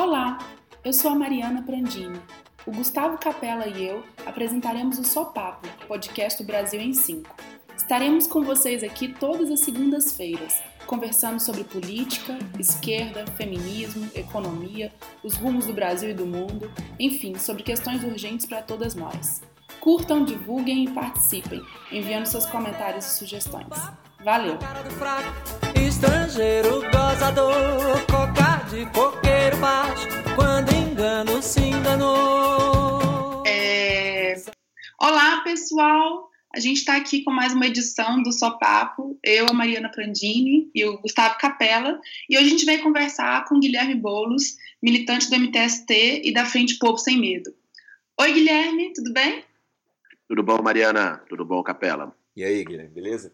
Olá, eu sou a Mariana Prandini. O Gustavo Capella e eu apresentaremos o Sopapo, podcast do Brasil em 5. Estaremos com vocês aqui todas as segundas-feiras, conversando sobre política, esquerda, feminismo, economia, os rumos do Brasil e do mundo, enfim, sobre questões urgentes para todas nós. Curtam, divulguem e participem, enviando seus comentários e sugestões. Valeu! Cocarde, coqueiro baixo, quando engano se enganou. É... Olá, pessoal! A gente está aqui com mais uma edição do Só Papo, eu, a Mariana Prandini e o Gustavo Capella, e hoje a gente vai conversar com Guilherme Boulos, militante do MTST e da Frente Povo Sem Medo. Oi, Guilherme, tudo bem? Tudo bom, Mariana? Tudo bom, Capela? E aí, Guilherme, beleza?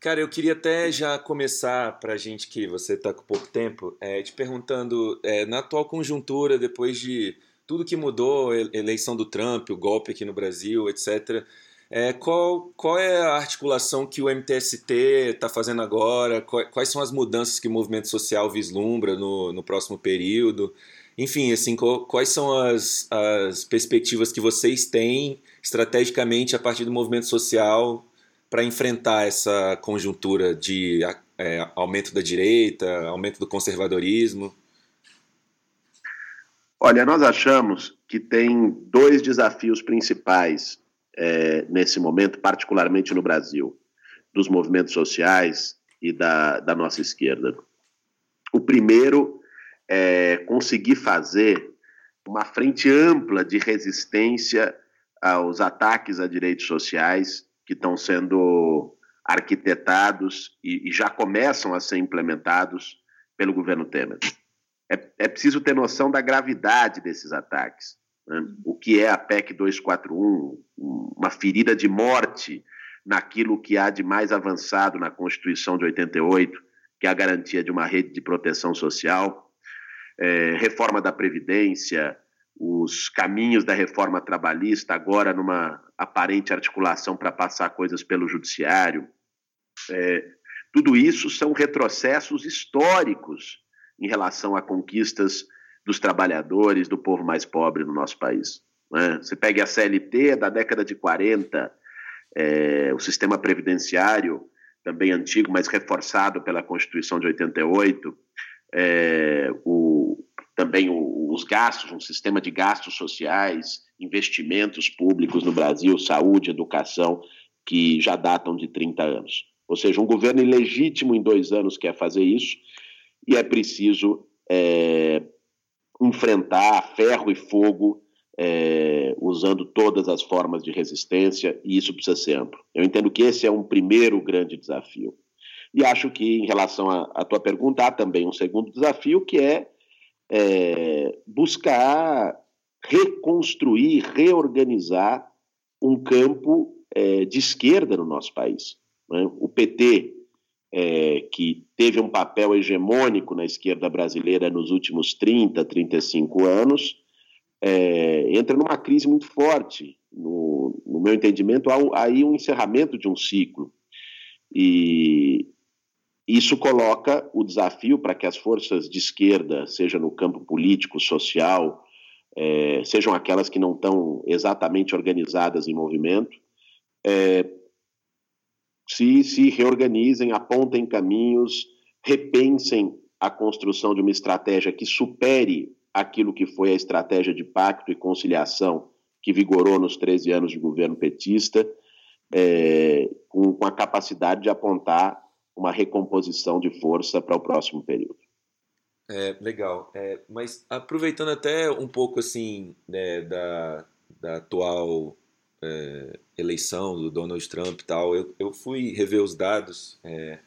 Cara, eu queria até já começar para a gente que você está com pouco tempo, é, te perguntando, é, na atual conjuntura, depois de tudo que mudou, eleição do Trump, o golpe aqui no Brasil, etc., é, qual, qual é a articulação que o MTST está fazendo agora? Quais são as mudanças que o movimento social vislumbra no, no próximo período? Enfim, assim, quais são as, as perspectivas que vocês têm estrategicamente a partir do movimento social para enfrentar essa conjuntura de é, aumento da direita, aumento do conservadorismo? Olha, nós achamos que tem dois desafios principais é, nesse momento, particularmente no Brasil, dos movimentos sociais e da, da nossa esquerda. O primeiro é conseguir fazer uma frente ampla de resistência aos ataques a direitos sociais que estão sendo arquitetados e, e, já começam a ser implementados pelo governo Temer. É, é preciso ter noção da gravidade desses ataques. Né? O que é a PEC 241, uma ferida de morte naquilo que há de mais avançado na Constituição de 88, que é a garantia de uma rede de proteção social, é, reforma da Previdência, os caminhos da reforma trabalhista, agora numa aparente articulação para passar coisas pelo judiciário. É, tudo isso são retrocessos históricos em relação a conquistas dos trabalhadores, do povo mais pobre no nosso país. Né? Você pega a CLT da década de 40, é, o sistema previdenciário, também antigo, mas reforçado pela Constituição de 88, é, o, também o, os gastos, um sistema de gastos sociais, investimentos públicos no Brasil, saúde, educação, que já datam de 30 anos. Ou seja, um governo ilegítimo em dois anos quer fazer isso e é preciso é, enfrentar ferro e fogo é, usando todas as formas de resistência e isso precisa ser amplo. Eu entendo que esse é um primeiro grande desafio. E acho que, em relação à tua pergunta, há também um segundo desafio, que é é, buscar reconstruir, reorganizar um campo é, de esquerda no nosso país. Né? O PT, é, que teve um papel hegemônico na esquerda brasileira nos últimos 30, 35 anos, é, entra numa crise muito forte. No, no meu entendimento, há aí um encerramento de um ciclo. E, isso coloca o desafio para que as forças de esquerda, seja no campo político, social, é, sejam aquelas que não estão exatamente organizadas em movimento, é, se, se reorganizem, apontem caminhos, repensem a construção de uma estratégia que supere aquilo que foi a estratégia de pacto e conciliação que vigorou nos 13 anos de governo petista, é, com, com a capacidade de apontar uma recomposição de força para o próximo período. É, legal. É, mas aproveitando até um pouco assim né, da, da atual é, eleição do Donald Trump e tal, eu, eu fui rever os dados é,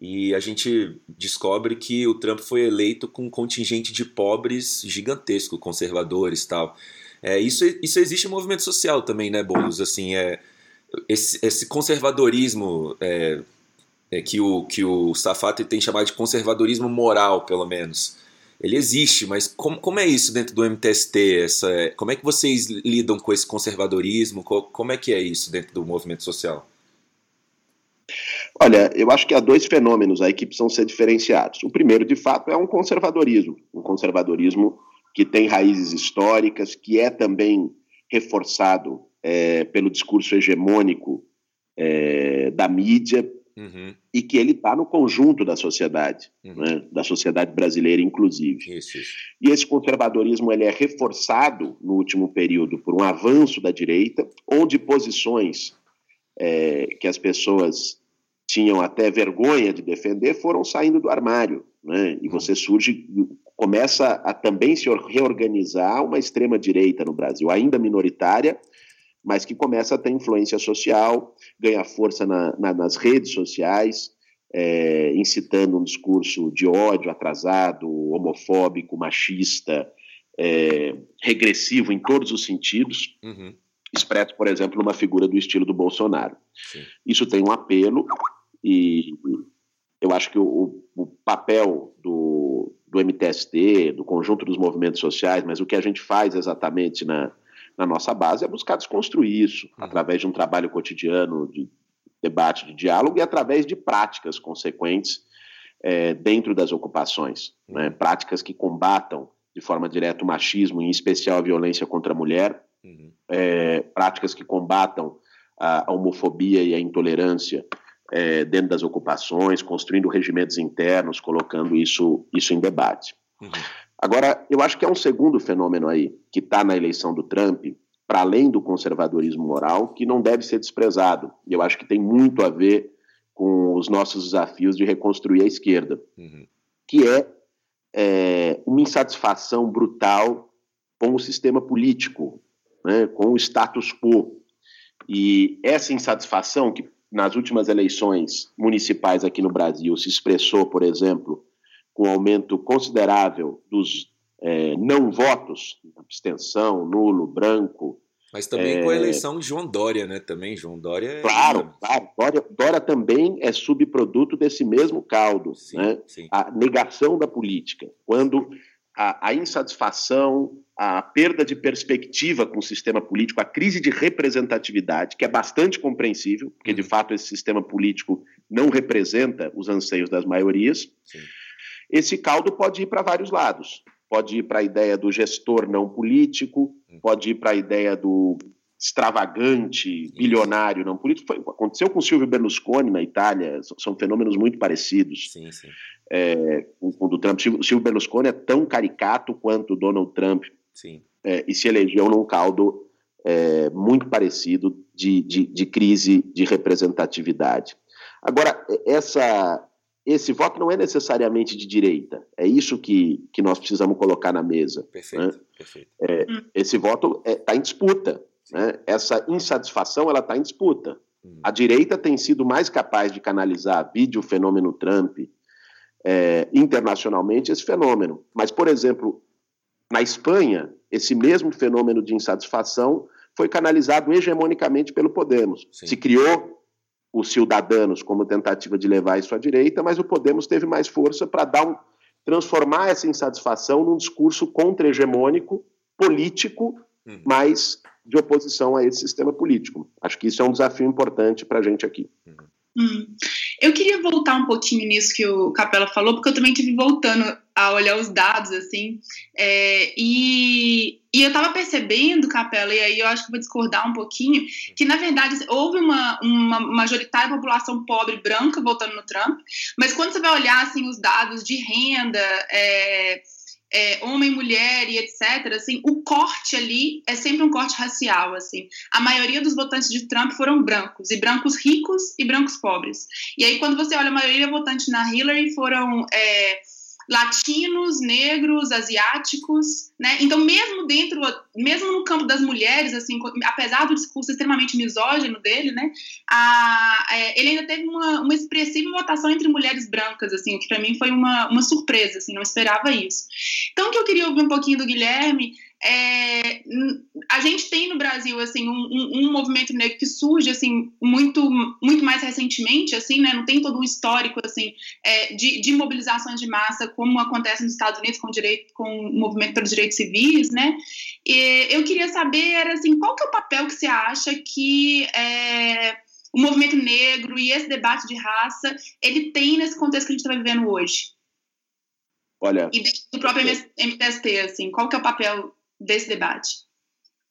e a gente descobre que o Trump foi eleito com um contingente de pobres gigantesco, conservadores e tal. É, isso, isso existe em movimento social também, né, Boulos? Assim, é, esse, esse conservadorismo é, é, que o que o Safati tem chamado de conservadorismo moral, pelo menos. Ele existe, mas como, como é isso dentro do MTST? Essa, como é que vocês lidam com esse conservadorismo? Como é que é isso dentro do movimento social? Olha, eu acho que há dois fenômenos aí que precisam ser diferenciados. O primeiro, de fato, é um conservadorismo, um conservadorismo que tem raízes históricas, que é também reforçado é, pelo discurso hegemônico é, da mídia uhum. e que ele está no conjunto da sociedade, uhum. né, da sociedade brasileira, inclusive. Isso, isso. E esse conservadorismo ele é reforçado no último período por um avanço da direita, onde posições é, que as pessoas tinham até vergonha de defender foram saindo do armário, né? E uhum. você surge, começa a também se reorganizar uma extrema direita no Brasil, ainda minoritária, mas que começa a ter influência social, ganha força na, na, nas redes sociais, é, incitando um discurso de ódio atrasado, homofóbico, machista, é, regressivo em todos os sentidos, uhum. expresso, por exemplo, numa figura do estilo do Bolsonaro. Sim. Isso tem um apelo e eu acho que o, o papel do, do MTST, do conjunto dos movimentos sociais, mas o que a gente faz exatamente na, na nossa base é buscar desconstruir isso, uhum. através de um trabalho cotidiano de debate, de diálogo e através de práticas consequentes é, dentro das ocupações. Né? Uhum. Práticas que combatam de forma direta o machismo, em especial a violência contra a mulher, uhum. é, práticas que combatam a, a, homofobia e a intolerância é, dentro das ocupações, construindo regimentos internos, colocando isso, isso em debate. Uhum. Agora, eu acho que é um segundo fenômeno aí, que está na eleição do Trump, para além do conservadorismo moral, que não deve ser desprezado. E eu acho que tem muito a ver com os nossos desafios de reconstruir a esquerda, uhum. que é, é, uma insatisfação brutal com o sistema político, né, com o status quo. E essa insatisfação, que nas últimas eleições municipais aqui no Brasil se expressou, por exemplo, com um aumento considerável dos é, não votos, abstenção, nulo, branco. Mas também é, com a eleição de João Dória, né? Também João Dória. É... Claro, claro. Dória, Dória também é subproduto desse mesmo caldo, sim, né? Sim. A negação da política, quando a, a insatisfação, a perda de perspectiva com o sistema político, a crise de representatividade, que é bastante compreensível, porque de uhum. fato esse sistema político não representa os anseios das maiorias. Sim esse caldo pode ir para vários lados. Pode ir para a ideia do gestor não político, hum. pode ir para a ideia do extravagante, bilionário não político. Foi, aconteceu com o Silvio Berlusconi na Itália, são fenômenos muito parecidos. Sim, sim. É, com, com o do Trump. O Silvio Berlusconi é tão caricato quanto o Donald Trump sim. É, e se elegeu num caldo é, muito parecido de, de, de crise de representatividade. Agora, essa esse voto não é necessariamente de direita. É isso que, que nós precisamos colocar na mesa. Perfeito, né? perfeito. É. Esse voto está é, tá em disputa. Né? Essa insatisfação ela está em disputa. Hum. A direita tem sido mais capaz de canalizar, vídeo fenômeno Trump, é, internacionalmente esse fenômeno. Mas, por exemplo, na Espanha, esse mesmo fenômeno de insatisfação foi canalizado hegemonicamente pelo Podemos. Sim. Se criou os Ciudadanos como tentativa de levar isso à direita, mas o Podemos teve mais força para dar um, transformar essa insatisfação num discurso contra-hegemônico, político, uhum. mas de oposição a esse sistema político. Acho que isso é um desafio importante para a gente aqui. Uhum. Hum. Eu queria voltar um pouquinho nisso que o Capela falou, porque eu também tive voltando a olhar os dados, assim, é, e, e eu estava percebendo, Capela, e aí eu acho que vou discordar um pouquinho, que na verdade houve uma, uma majoritária população pobre branca votando no Trump, mas quando você vai olhar, assim, os dados de renda, é, é, homem, mulher e etc., assim, o corte ali é sempre um corte racial, assim. A maioria dos votantes de Trump foram brancos, e brancos ricos e brancos pobres. E aí, quando você olha a maioria votantes na Hillary, foram é, latinos, negros, asiáticos, né? Então, mesmo dentro, mesmo no campo das mulheres, assim, apesar do discurso extremamente misógino dele, né? A, é, ele ainda teve uma, uma expressiva votação entre mulheres brancas, assim, o que para mim foi uma, uma surpresa, assim, não esperava isso. Então, o que eu queria ouvir um pouquinho do Guilherme é, a gente tem no Brasil assim um, um, um, movimento negro que surge assim muito muito mais recentemente assim né não tem todo um histórico assim é, de, de, mobilizações de massa como acontece nos Estados Unidos com direito com o movimento pelos direitos civis né e eu queria saber era assim qual que é o papel que você acha que é, o movimento negro e esse debate de raça, ele tem nesse contexto que a gente está vivendo hoje? Olha, e do próprio MTST, assim, qual que é o papel desse debate?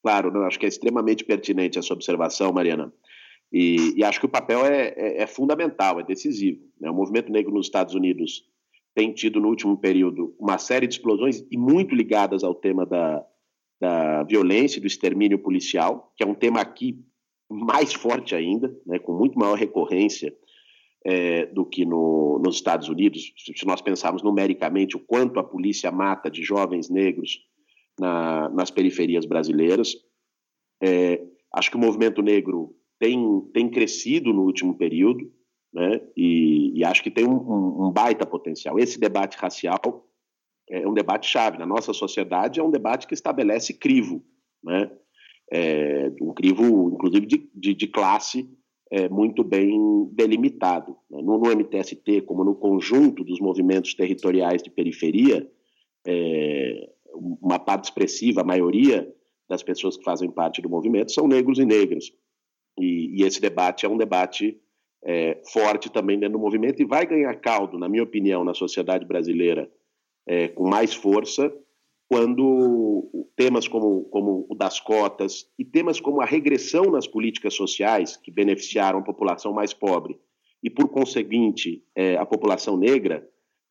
Claro, não, acho que é extremamente pertinente essa observação, Mariana. E, e acho que o papel é, é, é fundamental, é decisivo. Né? O movimento negro nos Estados Unidos tem tido no último período uma série de explosões e muito ligadas ao tema da, da violência do extermínio policial, que é um tema aqui mais forte ainda, né, com muito maior recorrência é, do que no, nos Estados Unidos. Se nós pensarmos numericamente o quanto a polícia mata de jovens negros na, nas periferias brasileiras, é, acho que o movimento negro tem, tem crescido no último período, né, e, e acho que tem um, um baita potencial. Esse debate racial é um debate chave. Na nossa sociedade, é um debate que estabelece crivo, né? É, um crivo, inclusive, de, de, de classe é, muito bem delimitado. Né? No, no, MTST, como no conjunto dos movimentos territoriais de periferia, é, uma parte expressiva, a maioria das pessoas que fazem parte do movimento são negros e negras. E, e esse debate é um debate é, forte também dentro do movimento e vai ganhar caldo, na minha opinião, na sociedade brasileira é, com mais força quando temas como, como o das cotas e temas como a regressão nas políticas sociais que beneficiaram a população mais pobre e, por conseguinte, é, a população negra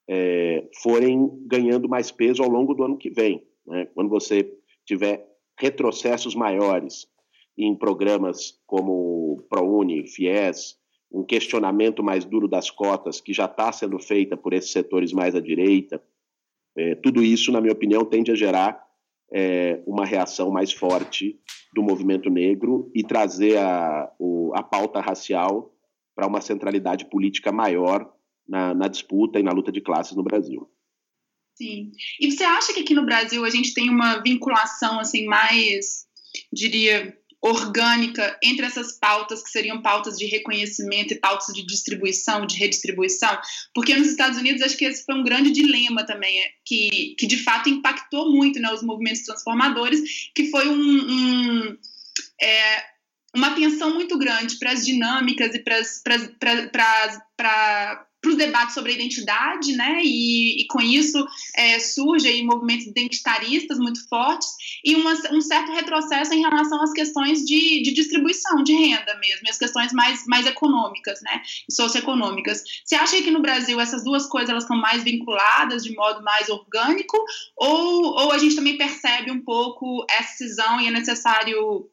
é, forem ganhando mais peso ao longo do ano que vem. Né? Quando você tiver retrocessos maiores em programas como ProUni, FIES, um questionamento mais duro das cotas que já está sendo feita por esses setores mais à direita, é, tudo isso, na minha opinião, tende a gerar é, uma reação mais forte do movimento negro e trazer a, o, a pauta racial para uma centralidade política maior na, na disputa e na luta de classes no Brasil. Sim. E você acha que aqui no Brasil a gente tem uma vinculação assim mais, diria, orgânica entre essas pautas que seriam pautas de reconhecimento e pautas de distribuição, de redistribuição, porque nos Estados Unidos acho que esse foi um grande dilema também, é, que, que de fato impactou muito né, os movimentos transformadores, que foi um, um é, uma atenção muito grande para as dinâmicas e para para os debates sobre a identidade, né? E, e com isso é, surge aí movimentos identitaristas muito fortes e uma, um certo retrocesso em relação às questões de, de distribuição de renda mesmo, as questões mais, mais econômicas, né? socioeconômicas. Você acha que no Brasil essas duas coisas elas estão mais vinculadas de modo mais orgânico ou, ou a gente também percebe um pouco essa cisão e é necessário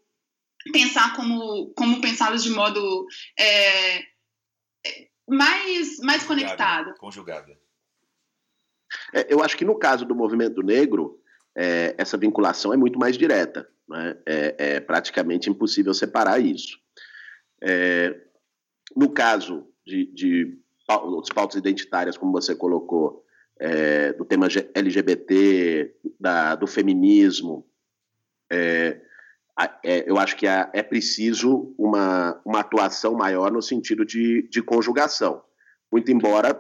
pensar como, como pensá-los de modo é, mais, mais conectado. Conjugada. É, eu acho que no caso do movimento negro, é, essa vinculação é muito mais direta. Né? É, é, praticamente impossível separar isso. É, no caso de, de outras pautas identitárias, como você colocou, é, do tema LGBT, da, do feminismo, é, é, eu acho que é, é, preciso uma, uma atuação maior no sentido de, de conjugação. Muito embora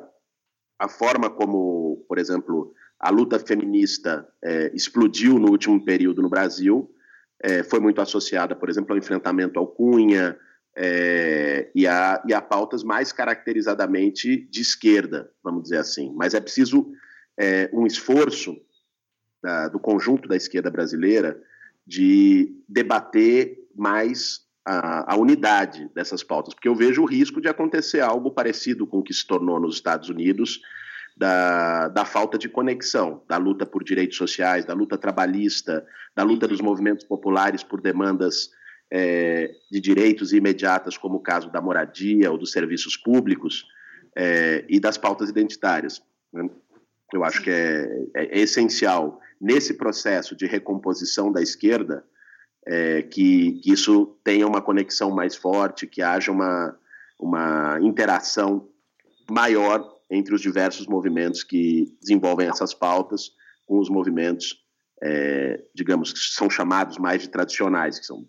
a forma como, por exemplo, a luta feminista é, explodiu no último período no Brasil, é, foi muito associada, por exemplo, ao enfrentamento ao Cunha e, a, e a pautas mais caracterizadamente de esquerda, vamos dizer assim. Mas é preciso um esforço da, do conjunto da esquerda brasileira de debater mais a, a, unidade dessas pautas, porque eu vejo o risco de acontecer algo parecido com o que se tornou nos Estados Unidos, da, da falta de conexão, da luta por direitos sociais, da luta trabalhista, da luta dos movimentos populares por demandas é, de direitos imediatas, como o caso da moradia ou dos serviços públicos, é, e das pautas identitárias. Eu acho que é, é, é essencial nesse processo de recomposição da esquerda, é, que, que, isso tenha uma conexão mais forte, que haja uma, uma interação maior entre os diversos movimentos que desenvolvem essas pautas com os movimentos, é, digamos, que são chamados mais de tradicionais, que são,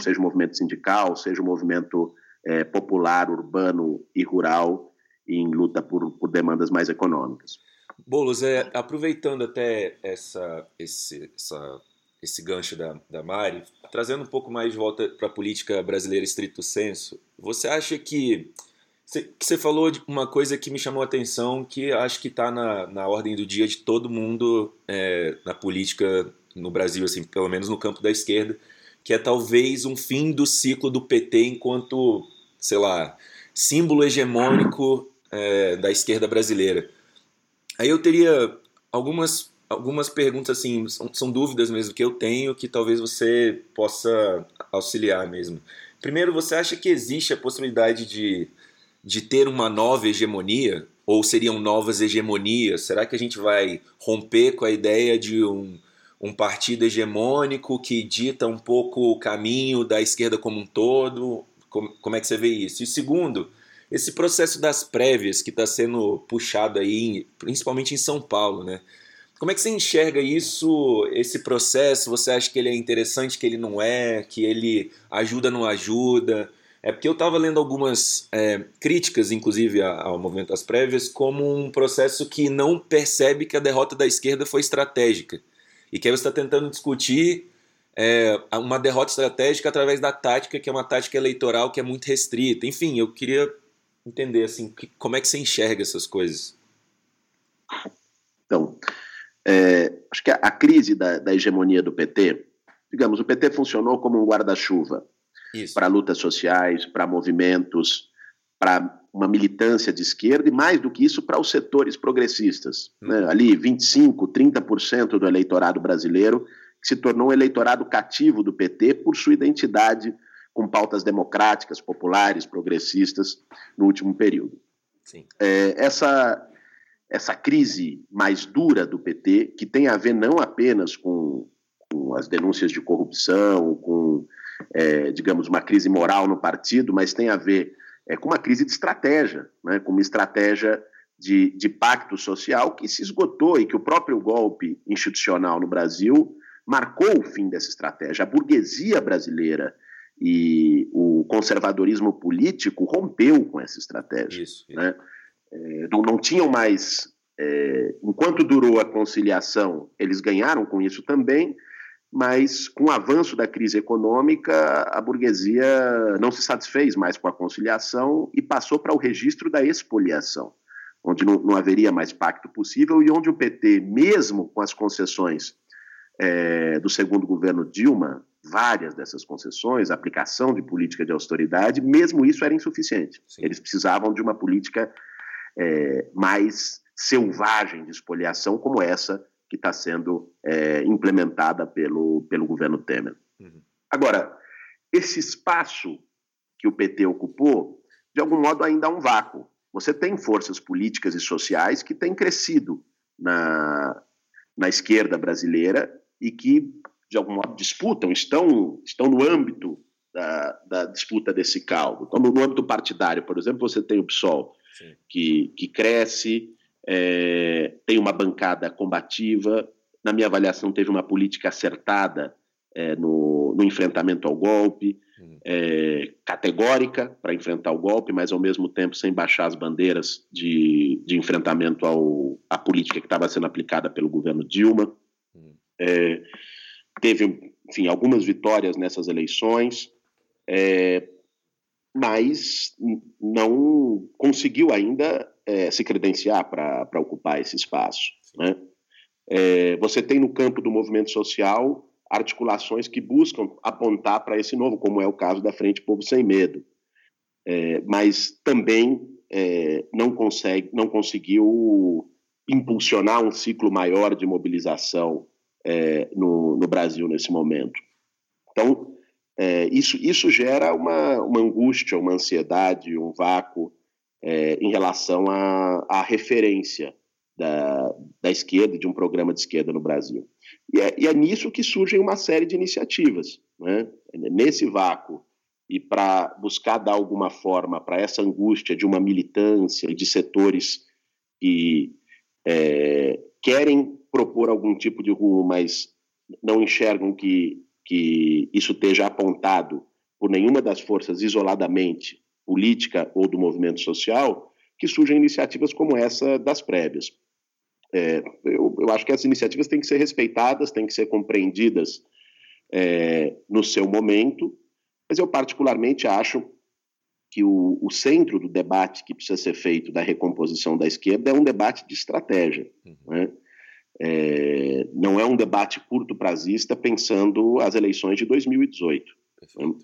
seja o movimento sindical, seja o movimento é, popular, urbano e rural, em luta por, por demandas mais econômicas. Boulos, é, aproveitando até essa, esse, essa, esse gancho da, da Mari, trazendo um pouco mais de volta para a política brasileira estrito senso, você acha que você falou de uma coisa que me chamou a atenção, que acho que está na, na ordem do dia de todo mundo é, na política no Brasil, assim, pelo menos no campo da esquerda, que é talvez um fim do ciclo do PT enquanto, sei lá, símbolo hegemônico é, da esquerda brasileira. Aí eu teria algumas algumas perguntas assim, são, são, dúvidas mesmo que eu tenho que talvez você possa auxiliar mesmo. Primeiro, você acha que existe a possibilidade de, de ter uma nova hegemonia? Ou seriam novas hegemonias? Será que a gente vai romper com a ideia de um, um partido hegemônico que dita um pouco o caminho da esquerda como um todo? Como, como é que você vê isso? E segundo, esse processo das prévias que está sendo puxado aí, principalmente em São Paulo, né? Como é que você enxerga isso, esse processo? Você acha que ele é interessante, que ele não é, que ele ajuda, não ajuda? É porque eu estava lendo algumas é, críticas, inclusive ao movimento das prévias, como um processo que não percebe que a derrota da esquerda foi estratégica e que aí você está tentando discutir é, uma derrota estratégica através da tática, que é uma tática eleitoral que é muito restrita. Enfim, eu queria entender assim, que, como é que você enxerga essas coisas? Então, é, acho que a, a crise da, da, hegemonia do PT, digamos, o PT funcionou como um guarda-chuva para lutas sociais, para movimentos, para uma militância de esquerda e, mais do que isso, para os setores progressistas. Hum. Né? Ali, 25%, 30% do eleitorado brasileiro que se tornou um eleitorado cativo do PT por sua identidade com pautas democráticas, populares, progressistas no último período. É, essa, essa crise mais dura do PT, que tem a ver não apenas com, com as denúncias de corrupção, com, é, digamos, uma crise moral no partido, mas tem a ver é, com uma crise de estratégia, né, com uma estratégia de, de pacto social que se esgotou e que o próprio golpe institucional no Brasil marcou o fim dessa estratégia. A burguesia brasileira e o conservadorismo político rompeu com essa estratégia. Isso, isso. Né? É, não, não tinham mais. É, enquanto durou a conciliação, eles ganharam com isso também, mas com o avanço da crise econômica, a burguesia não se satisfez mais com a conciliação e passou para o registro da expoliação, onde não, não haveria mais pacto possível e onde o PT, mesmo com as concessões é, do segundo governo Dilma, várias dessas concessões, aplicação de política de austeridade, mesmo isso era insuficiente. Sim. Eles precisavam de uma política é, mais selvagem de espoliação, como essa que está sendo é, implementada pelo, pelo governo Temer. Uhum. Agora, esse espaço que o PT ocupou, de algum modo ainda há um vácuo. Você tem forças políticas e sociais que têm crescido na, na esquerda brasileira e que de algum modo, disputam, estão, estão no âmbito da, da disputa desse caldo. Então, no âmbito partidário, por exemplo, você tem o PSOL, que, que cresce, é, tem uma bancada combativa, na minha avaliação, teve uma política acertada é, no, no, enfrentamento ao golpe, uhum. é, categórica para enfrentar o golpe, mas ao mesmo tempo sem baixar as bandeiras de, de enfrentamento ao, à política que estava sendo aplicada pelo governo Dilma. Uhum. É, teve, enfim, algumas vitórias nessas eleições, é, mas não conseguiu ainda é, se credenciar para ocupar esse espaço. Né? É, você tem no campo do movimento social articulações que buscam apontar para esse novo, como é o caso da Frente Povo Sem Medo, é, mas também é, não consegue, não conseguiu impulsionar um ciclo maior de mobilização é, no, no, Brasil nesse momento. Então, é, isso, isso gera uma, uma angústia, uma ansiedade, um vácuo é, em relação à, à referência da, da esquerda, de um programa de esquerda no Brasil. E é, e é nisso que surgem uma série de iniciativas. Né? Nesse vácuo, e para buscar dar alguma forma para essa angústia de uma militância e de setores que é, querem propor algum tipo de rumo, mas não enxergam que, que isso esteja apontado por nenhuma das forças isoladamente, política ou do movimento social, que surgem iniciativas como essa das prévias. É, eu, eu, acho que as iniciativas têm que ser respeitadas, têm que ser compreendidas é, no seu momento, mas eu particularmente acho que o, o, centro do debate que precisa ser feito da recomposição da esquerda é um debate de estratégia. Uhum. Né? É, não é um debate curto prazista pensando as eleições de 2018. Uhum.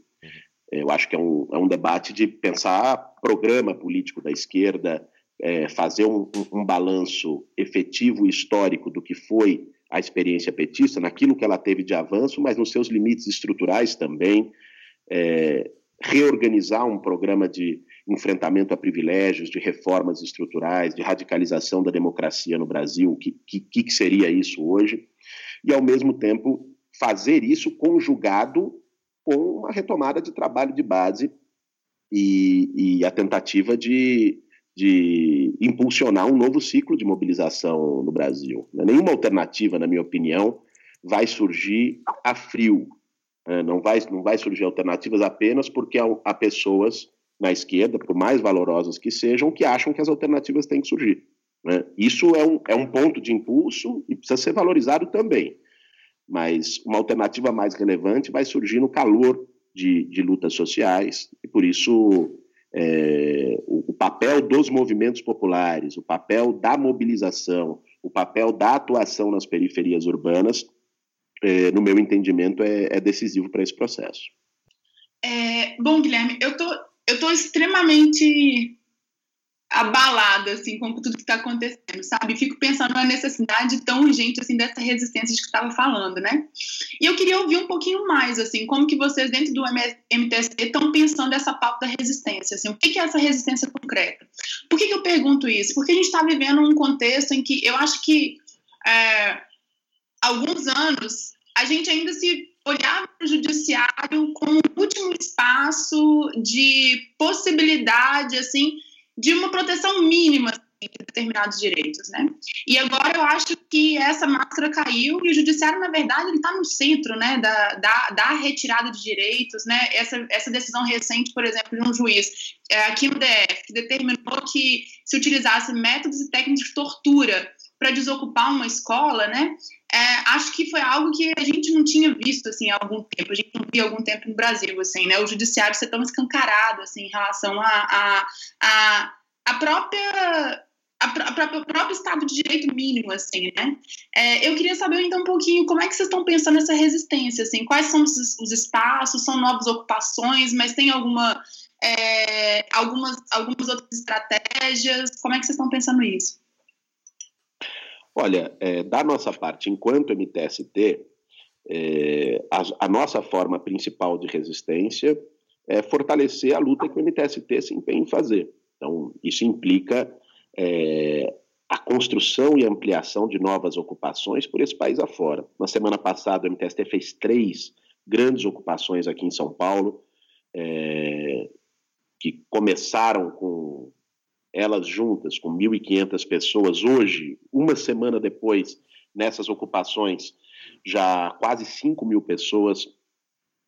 Eu acho que é um, é um debate de pensar programa político da esquerda, é, fazer um, um, um balanço efetivo e histórico do que foi a experiência petista, naquilo que ela teve de avanço, mas nos seus limites estruturais também, é, reorganizar um programa de enfrentamento a privilégios, de reformas estruturais, de radicalização da democracia no Brasil, o que, que, que seria isso hoje, e ao mesmo tempo fazer isso conjugado com uma retomada de trabalho de base e, e a tentativa de, de impulsionar um novo ciclo de mobilização no Brasil. Nenhuma alternativa, na minha opinião, vai surgir a frio. É, não vai, não vai surgir alternativas apenas porque há, pessoas na esquerda, por mais valorosas que sejam, que acham que as alternativas têm que surgir. Né? Isso é um, é um ponto de impulso e precisa ser valorizado também. Mas uma alternativa mais relevante vai surgir no calor de, de lutas sociais, e por isso é, o, o papel dos movimentos populares, o papel da mobilização, o papel da atuação nas periferias urbanas é, no meu entendimento, é, é decisivo para esse processo. É, bom, Guilherme, eu tô, eu tô extremamente abalada assim com tudo que está acontecendo, sabe? Fico pensando na necessidade tão urgente assim dessa resistência de que estava falando, né? E eu queria ouvir um pouquinho mais assim, como que vocês dentro do MTST estão pensando essa pauta da resistência, assim, o que é essa resistência concreta? Por que, que eu pergunto isso? Porque a gente está vivendo um contexto em que eu acho que é, alguns anos, a gente ainda se olhava para o judiciário como o último espaço de possibilidade, assim, de uma proteção mínima assim, de determinados direitos, né? E agora eu acho que essa máscara caiu e o judiciário, na verdade, ele está no centro, né, da, da, da, retirada de direitos, né? Essa, essa decisão recente, por exemplo, de um juiz é, aqui no DF que determinou que se utilizasse métodos e técnicas de tortura para desocupar uma escola, né? É, acho que foi algo que a gente não tinha visto assim há algum tempo, a gente não via algum tempo no Brasil, assim, né? O judiciário ser tão escancarado assim, em relação a, a, a, a própria o próprio Estado de Direito mínimo, assim, né? É, eu queria saber, então, um pouquinho como é que vocês estão pensando nessa resistência, assim, quais são os, os espaços, são novas ocupações, mas tem alguma, é, algumas, algumas outras estratégias, como é que vocês estão pensando isso? Olha, é, da nossa parte, enquanto MTST, é, a, a, nossa forma principal de resistência é fortalecer a luta que o MTST se empenha em fazer. Então, isso implica é, a construção e ampliação de novas ocupações por esse país afora. Na semana passada, o MTST fez três grandes ocupações aqui em São Paulo, é, que começaram com elas juntas, com 1.500 pessoas, hoje, uma semana depois, nessas ocupações, já quase 5 mil pessoas,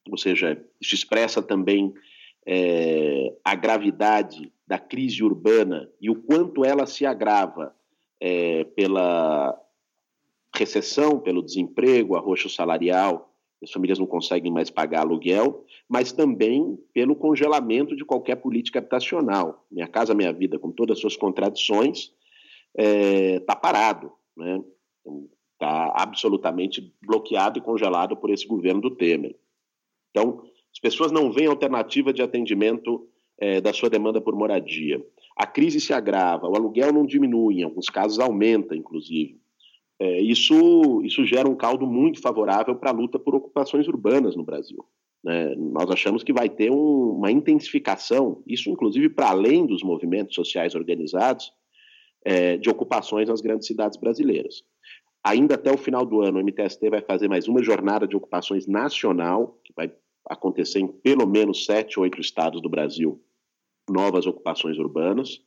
ou seja, isso expressa também é, a gravidade da crise urbana e o quanto ela se agrava é, pela recessão, pelo desemprego, arroxo salarial, as famílias não conseguem mais pagar aluguel, mas também pelo congelamento de qualquer política habitacional. Minha Casa Minha Vida, com todas as suas contradições, está é, tá parado, né? está absolutamente bloqueado e congelado por esse governo do Temer. Então, as pessoas não veem alternativa de atendimento é, da sua demanda por moradia. A crise se agrava, o aluguel não diminui, em alguns casos aumenta, inclusive. É, isso, isso gera um caldo muito favorável para a luta por ocupações urbanas no Brasil. Né? Nós achamos que vai ter um, uma intensificação, isso inclusive para além dos movimentos sociais organizados, é, de ocupações nas grandes cidades brasileiras. Ainda até o final do ano, o MTST vai fazer mais uma jornada de ocupações nacional, que vai acontecer em pelo menos sete, oito estados do Brasil, novas ocupações urbanas.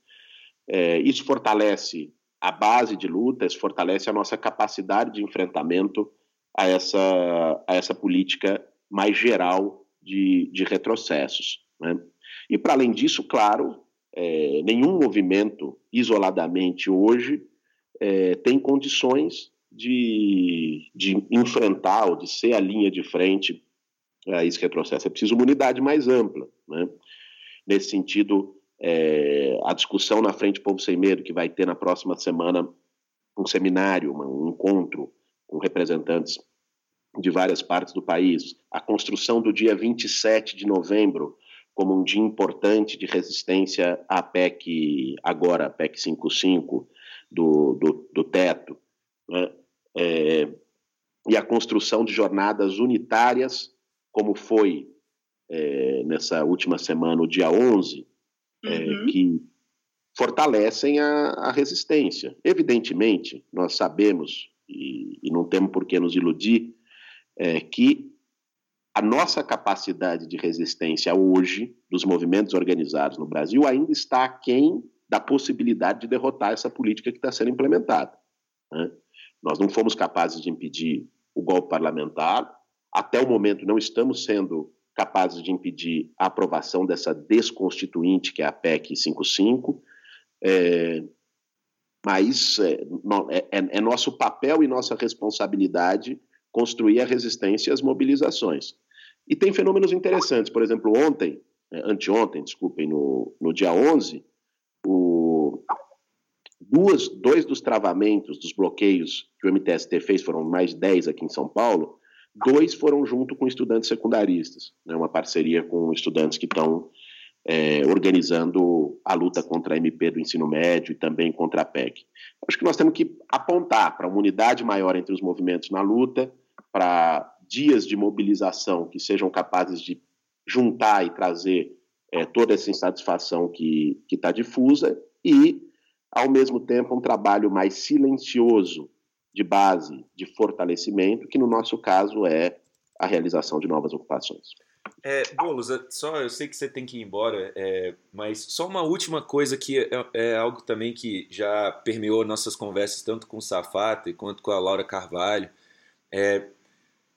É, isso fortalece a base de lutas, fortalece a nossa capacidade de enfrentamento a essa, a essa política mais geral de, de retrocessos. Né? E, para além disso, claro, é, nenhum movimento isoladamente hoje é, tem condições de, de enfrentar ou de ser a linha de frente a esse retrocesso. É preciso uma unidade mais ampla. Né? Nesse sentido, é, a discussão na Frente Povo Sem Medo, que vai ter na próxima semana um seminário, um encontro com representantes de várias partes do país, a construção do dia 27 de novembro como um dia importante de resistência à PEC, agora PEC 55, do, do, do teto, né? é, e a construção de jornadas unitárias, como foi é, nessa última semana, o dia 11, é, uhum. que fortalecem a, a, resistência. Evidentemente, nós sabemos, e, e não temos por que nos iludir, é, que a nossa capacidade de resistência hoje, dos movimentos organizados no Brasil, ainda está aquém da possibilidade de derrotar essa política que está sendo implementada. Né? Nós não fomos capazes de impedir o golpe parlamentar, até o momento não estamos sendo capazes de impedir a aprovação dessa desconstituinte, que é a PEC 55, é, mas é, é, é, nosso papel e nossa responsabilidade construir a resistência e as mobilizações. E tem fenômenos interessantes, por exemplo, ontem, é, anteontem, desculpem, no, no dia 11, o, duas, dois dos travamentos, dos bloqueios que o MTST fez, foram mais 10 aqui em São Paulo, dois foram junto com estudantes secundaristas, né, uma parceria com estudantes que estão é, organizando a luta contra a MP do ensino médio e também contra a PEC. Acho que nós temos que apontar para uma unidade maior entre os movimentos na luta, para dias de mobilização que sejam capazes de juntar e trazer é, toda essa insatisfação que está difusa e, ao mesmo tempo, um trabalho mais silencioso de base, de fortalecimento, que no nosso caso é a realização de novas ocupações. É, Boulos, só eu sei que você tem que ir embora, é, mas só uma última coisa que é, é, algo também que já permeou nossas conversas tanto com o Safata quanto com a Laura Carvalho. É,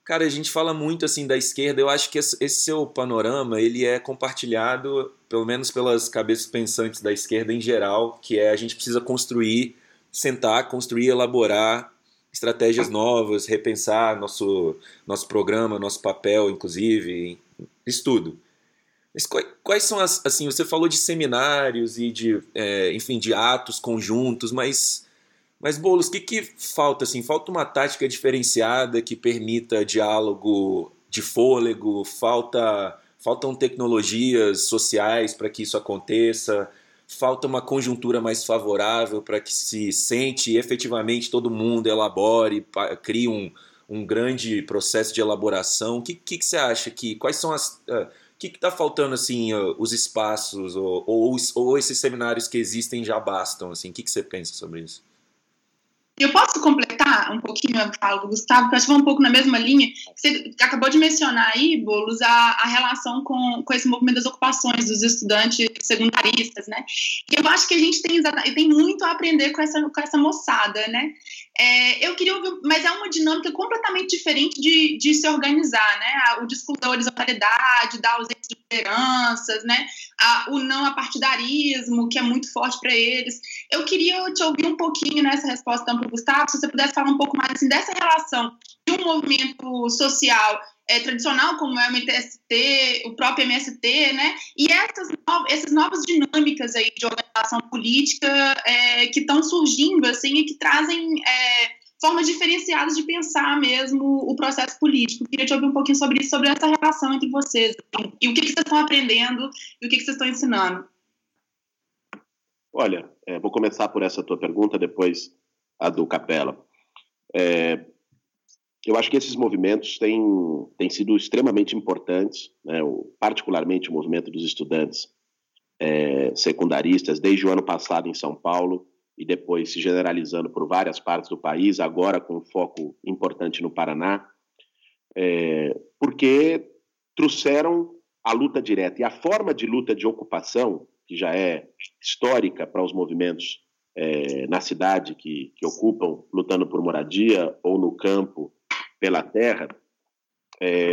Cara, a gente fala muito assim da esquerda. Eu acho que esse seu panorama ele é compartilhado, pelo menos pelas cabeças pensantes da esquerda em geral, que é a gente precisa construir, sentar, construir, elaborar estratégias novas, repensar nosso nosso programa, nosso papel, inclusive, estudo. Mas quais são as assim? Você falou de seminários e de, é, enfim, de atos conjuntos, mas mas, Boulos, o que, que falta? Assim? Falta uma tática diferenciada que permita diálogo de fôlego, falta, faltam tecnologias sociais para que isso aconteça, falta uma conjuntura mais favorável para que se sente efetivamente todo mundo elabore, crie um, um grande processo de elaboração. O que, que, que você acha que quais são as uh, que está faltando assim uh, os espaços ou, ou, ou, esses seminários que existem já bastam assim? O que, que você pensa sobre isso? Eu posso completar um pouquinho a fala do Gustavo, porque acho que vai um pouco na mesma linha. Você acabou de mencionar aí, Boulos, a, a relação com, com esse movimento das ocupações dos estudantes secundaristas, né? E eu acho que a gente tem, tem muito a aprender com essa, com essa moçada, né? É, eu queria ouvir, mas é uma dinâmica completamente diferente de, de se organizar, né? O discurso da horizontalidade, da ausência de lideranças, né? A, o não apartidarismo, que é muito forte para eles. Eu queria te ouvir um pouquinho nessa resposta para o Gustavo, se você pudesse falar um pouco mais assim, dessa relação de um movimento social é, tradicional, como é o MTST, o próprio MST, né? E essas, novas, essas novas dinâmicas aí de organização política é, que estão surgindo, assim, e que trazem é, formas diferenciadas de pensar mesmo o processo político. Queria te ouvir um pouquinho sobre isso, sobre essa relação entre vocês, assim, e o que, que vocês estão aprendendo e o que, que vocês estão ensinando. Olha, é, vou começar por essa tua pergunta, depois a do Capela. É, eu acho que esses movimentos têm, têm sido extremamente importantes, né, o, particularmente o movimento dos estudantes é, secundaristas, desde o ano passado em São Paulo e depois se generalizando por várias partes do país, agora com foco importante no Paraná, é, porque trouxeram a luta direta. E a forma de luta de ocupação, que já é histórica para os movimentos é, na cidade que, que ocupam, lutando por moradia, ou no campo pela terra, é,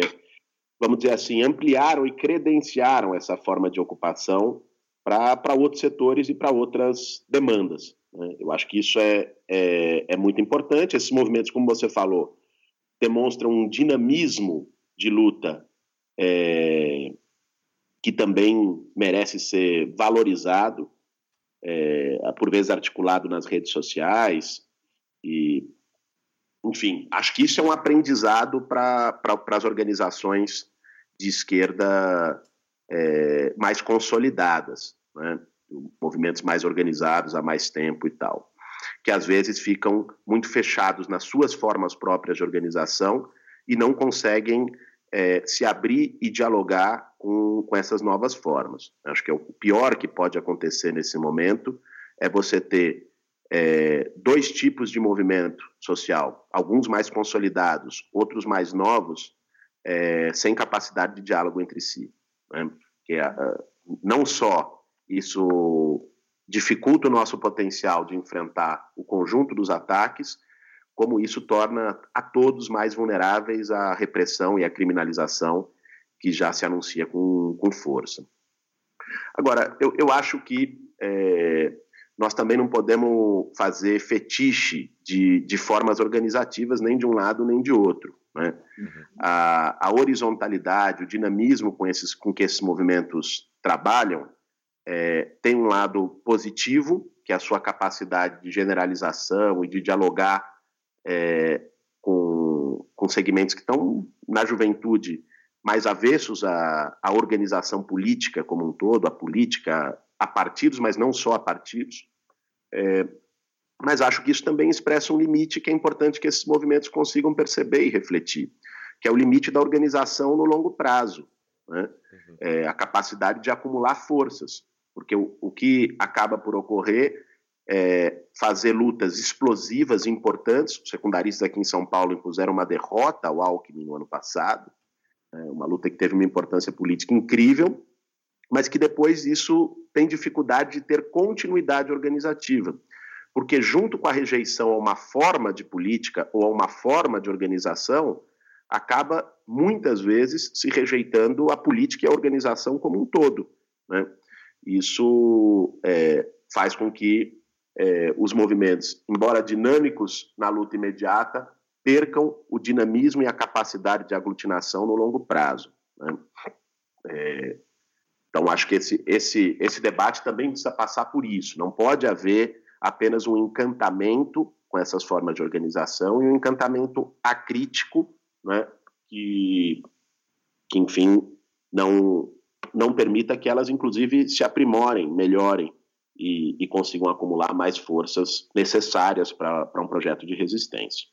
vamos dizer assim, ampliaram e credenciaram essa forma de ocupação para outros setores e para outras demandas. Né? Eu acho que isso é, é é, muito importante. Esses movimentos, como você falou, demonstram um dinamismo de luta é, que também merece ser valorizado, é, por vezes articulado nas redes sociais. E, enfim, acho que isso é um aprendizado para pra, as organizações de esquerda é, mais consolidadas, né? movimentos mais organizados há mais tempo e tal, que às vezes ficam muito fechados nas suas formas próprias de organização e não conseguem é, se abrir e dialogar com, com essas novas formas. Acho que é o pior que pode acontecer nesse momento é você ter é, dois tipos de movimento social, alguns mais consolidados, outros mais novos, é, sem capacidade de diálogo entre si. Né? Que, não só isso dificulta o nosso potencial de enfrentar o conjunto dos ataques, como isso torna a todos mais vulneráveis à repressão e à criminalização que já se anuncia com, com força. Agora, eu, eu acho que é, nós também não podemos fazer fetiche de, de formas organizativas nem de um lado nem de outro. Né? Uhum. A, a, horizontalidade, o dinamismo com, esses, com que esses movimentos trabalham é, tem um lado positivo, que é a sua capacidade de generalização e de dialogar é, com, com segmentos que estão na juventude mais avessos à, à organização política como um todo, a política a partidos, mas não só a partidos. É, mas acho que isso também expressa um limite que é importante que esses movimentos consigam perceber e refletir, que é o limite da organização no longo prazo, né? uhum. é, a capacidade de acumular forças, porque o, o que acaba por ocorrer é, fazer lutas explosivas importantes. Os secundaristas aqui em São Paulo impuseram uma derrota ao Alckmin no ano passado, é, uma luta que teve uma importância política incrível, mas que depois isso tem dificuldade de ter continuidade organizativa. Porque, junto com a rejeição a uma forma de política ou a uma forma de organização, acaba muitas vezes se rejeitando a política e a organização como um todo. Né? Isso é, faz com que é, os movimentos, embora dinâmicos na luta imediata, percam o dinamismo e a capacidade de aglutinação no longo prazo. Né? É, então, acho que esse, esse, esse debate também precisa passar por isso. Não pode haver apenas um encantamento com essas formas de organização e um encantamento acrítico, né, que, que, enfim, não, não permita que elas, inclusive, se aprimorem, melhorem e, e consigam acumular mais forças necessárias para um projeto de resistência.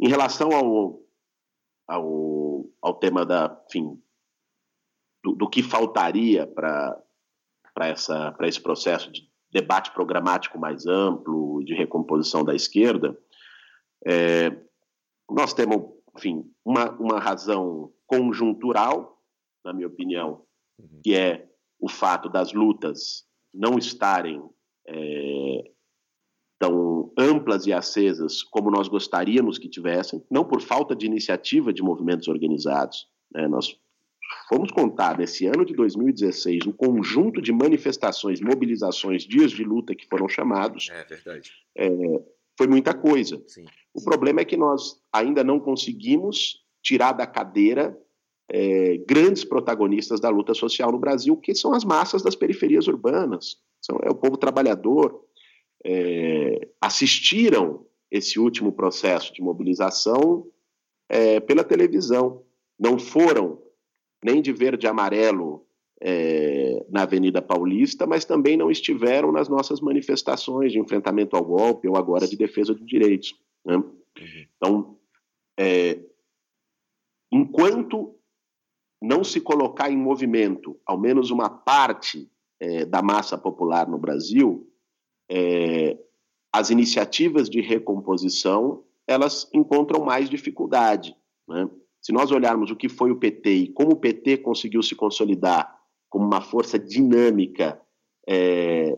Em relação ao, ao, ao tema da, enfim, do, do que faltaria para esse processo de debate programático mais amplo, de recomposição da esquerda, é, nós temos, enfim, uma, uma razão conjuntural, na minha opinião, uhum. que é o fato das lutas não estarem é, tão amplas e acesas como nós gostaríamos que tivessem, não por falta de iniciativa de movimentos organizados. Né? Nós fomos contar nesse ano de 2016 o conjunto de manifestações, mobilizações, dias de luta que foram chamados. É verdade. É, foi muita coisa. Sim. O problema é que nós ainda não conseguimos tirar da cadeira é, grandes protagonistas da luta social no Brasil, que são as massas das periferias urbanas, são, é o povo trabalhador. É, assistiram esse último processo de mobilização é, pela televisão, não foram nem de verde e amarelo é, na Avenida Paulista, mas também não estiveram nas nossas manifestações de enfrentamento ao golpe ou agora de defesa de direitos. Né? Uhum. Então, é, enquanto não se colocar em movimento, ao menos uma parte é, da massa popular no Brasil, é, as iniciativas de recomposição elas encontram mais dificuldade. Né? Se nós olharmos o que foi o PT e como o PT conseguiu se consolidar como uma força dinâmica, é,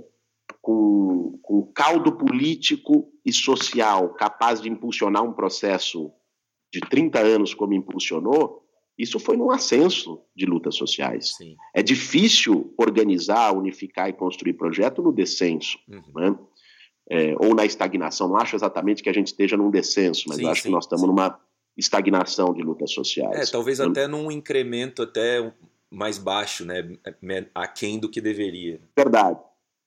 com, com caldo político e social capaz de impulsionar um processo de 30 anos como impulsionou, isso foi num ascenso de lutas sociais. Sim. É difícil organizar, unificar e construir projeto no descenso. Uhum. Né? é, ou na estagnação. Não acho exatamente que a gente esteja num descenso, mas sim, acho sim, que nós estamos numa estagnação de lutas sociais. É, talvez então, até num incremento até mais baixo, né, aquém do que deveria. Verdade,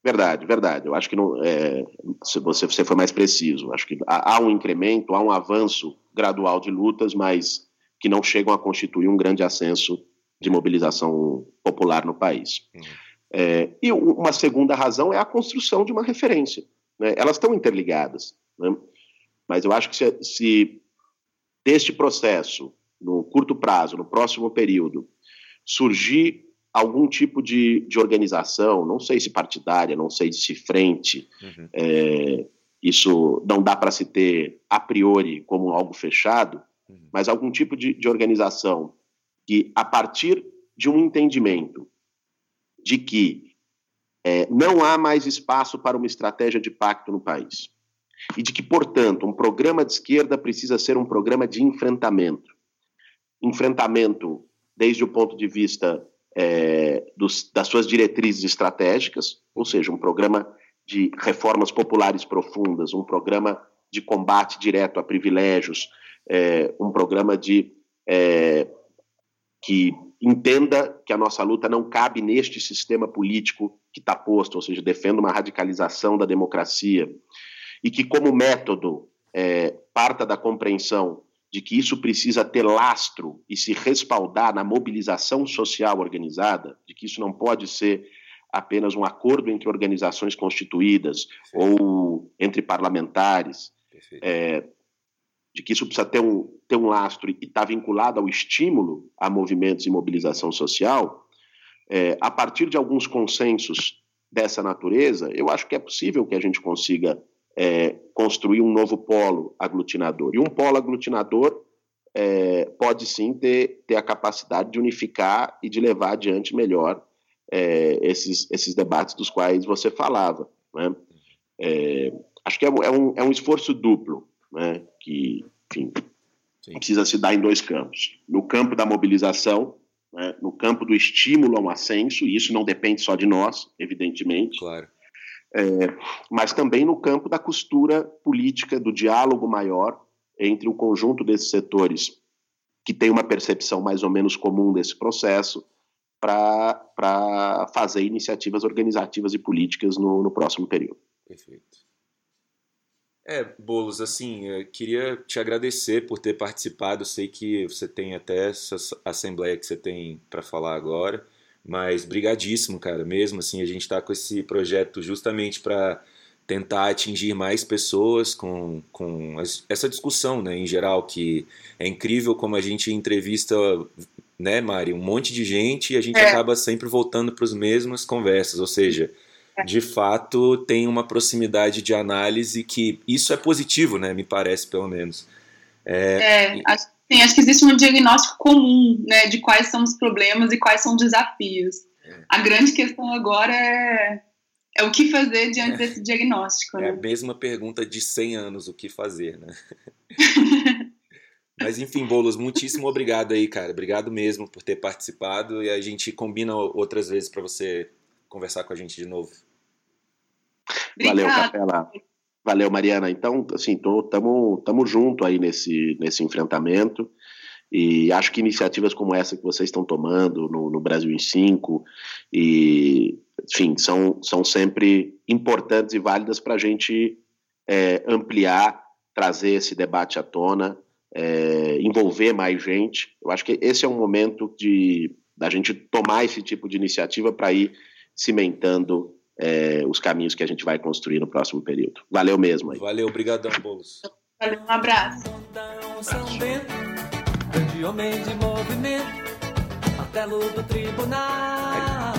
verdade, verdade. Eu acho que não, é, você, você foi mais preciso. Acho que há, há um incremento, há um avanço gradual de lutas, mas que não chegam a constituir um grande ascenso de mobilização popular no país. Uhum. É, e uma segunda razão é a construção de uma referência. Né? Elas estão interligadas. Né? Mas eu acho que se, se deste processo, no curto prazo, no próximo período, surgir algum tipo de, de organização, não sei se partidária, não sei se frente, uhum. é, isso não dá para se ter a priori como algo fechado. Mas algum tipo de, de organização que, a partir de um entendimento de que é, não há mais espaço para uma estratégia de pacto no país. E de que, portanto, um programa de esquerda precisa ser um programa de enfrentamento. Enfrentamento desde o ponto de vista é, dos, das suas diretrizes estratégicas, ou seja, um programa de reformas populares profundas, um programa de combate direto a privilégios, é, um programa de é, que entenda que a nossa luta não cabe neste sistema político que está posto, ou seja, defenda uma radicalização da democracia, e que, como método, é, parta da compreensão de que isso precisa ter lastro e se respaldar na mobilização social organizada, de que isso não pode ser apenas um acordo entre organizações constituídas ou entre parlamentares, é, de que isso precisa ter um, ter um lastro e está vinculado ao estímulo a movimentos e mobilização social, é, a partir de alguns consensos dessa natureza, eu acho que é possível que a gente consiga é, construir um novo polo aglutinador. E um polo aglutinador é, pode sim ter, ter a capacidade de unificar e de levar adiante melhor é, esses, esses debates dos quais você falava. Né? É, acho que é, é, um, é um esforço duplo, né? Que enfim, precisa se dar em dois campos. No campo da mobilização, né? no campo do estímulo a um ascenso, e isso não depende só de nós, evidentemente. Claro. É, mas também no campo da costura política, do diálogo maior entre o conjunto desses setores que tem uma percepção mais ou menos comum desse processo para fazer iniciativas organizativas e políticas no, no próximo período. Perfeito. É, Bolos, assim, queria te agradecer por ter participado. Eu sei que você tem até essa assembleia que você tem para falar agora, mas brigadíssimo, cara, mesmo assim, a gente está com esse projeto justamente para tentar atingir mais pessoas com, com essa discussão, né, em geral, que é incrível como a gente entrevista, né, Mari, um monte de gente e a gente é. acaba sempre voltando para as mesmas conversas, ou seja, é. De fato tem uma proximidade de análise que isso é positivo, né, me parece, pelo menos. É, é acho, sim, acho que existe um diagnóstico comum, né, de quais são os problemas e quais são os desafios. É. A grande questão agora é é o que fazer diante é. desse diagnóstico. É né? a mesma pergunta de 100 anos, o que fazer, né? Mas enfim, Bolos, muitíssimo obrigado aí, cara. Obrigado mesmo por ter participado e a gente combina outras vezes para você conversar com a gente de novo. Valeu, Capela. Valeu, Mariana. Então, assim, tô, tamo, tamo junto aí nesse, nesse enfrentamento. E acho que iniciativas como essa que vocês estão tomando no, no Brasil em 5 e enfim, são, são sempre importantes e válidas para a gente é, ampliar, trazer esse debate à tona, é, envolver mais gente. Eu acho que esse é um momento de da gente tomar esse tipo de iniciativa para ir cimentando é, os caminhos que a gente vai construir no próximo período. Valeu mesmo. Aí. Valeu, obrigadão, Boulos. Valeu, um abraço. Grande homem de movimento, martelo do tribunal.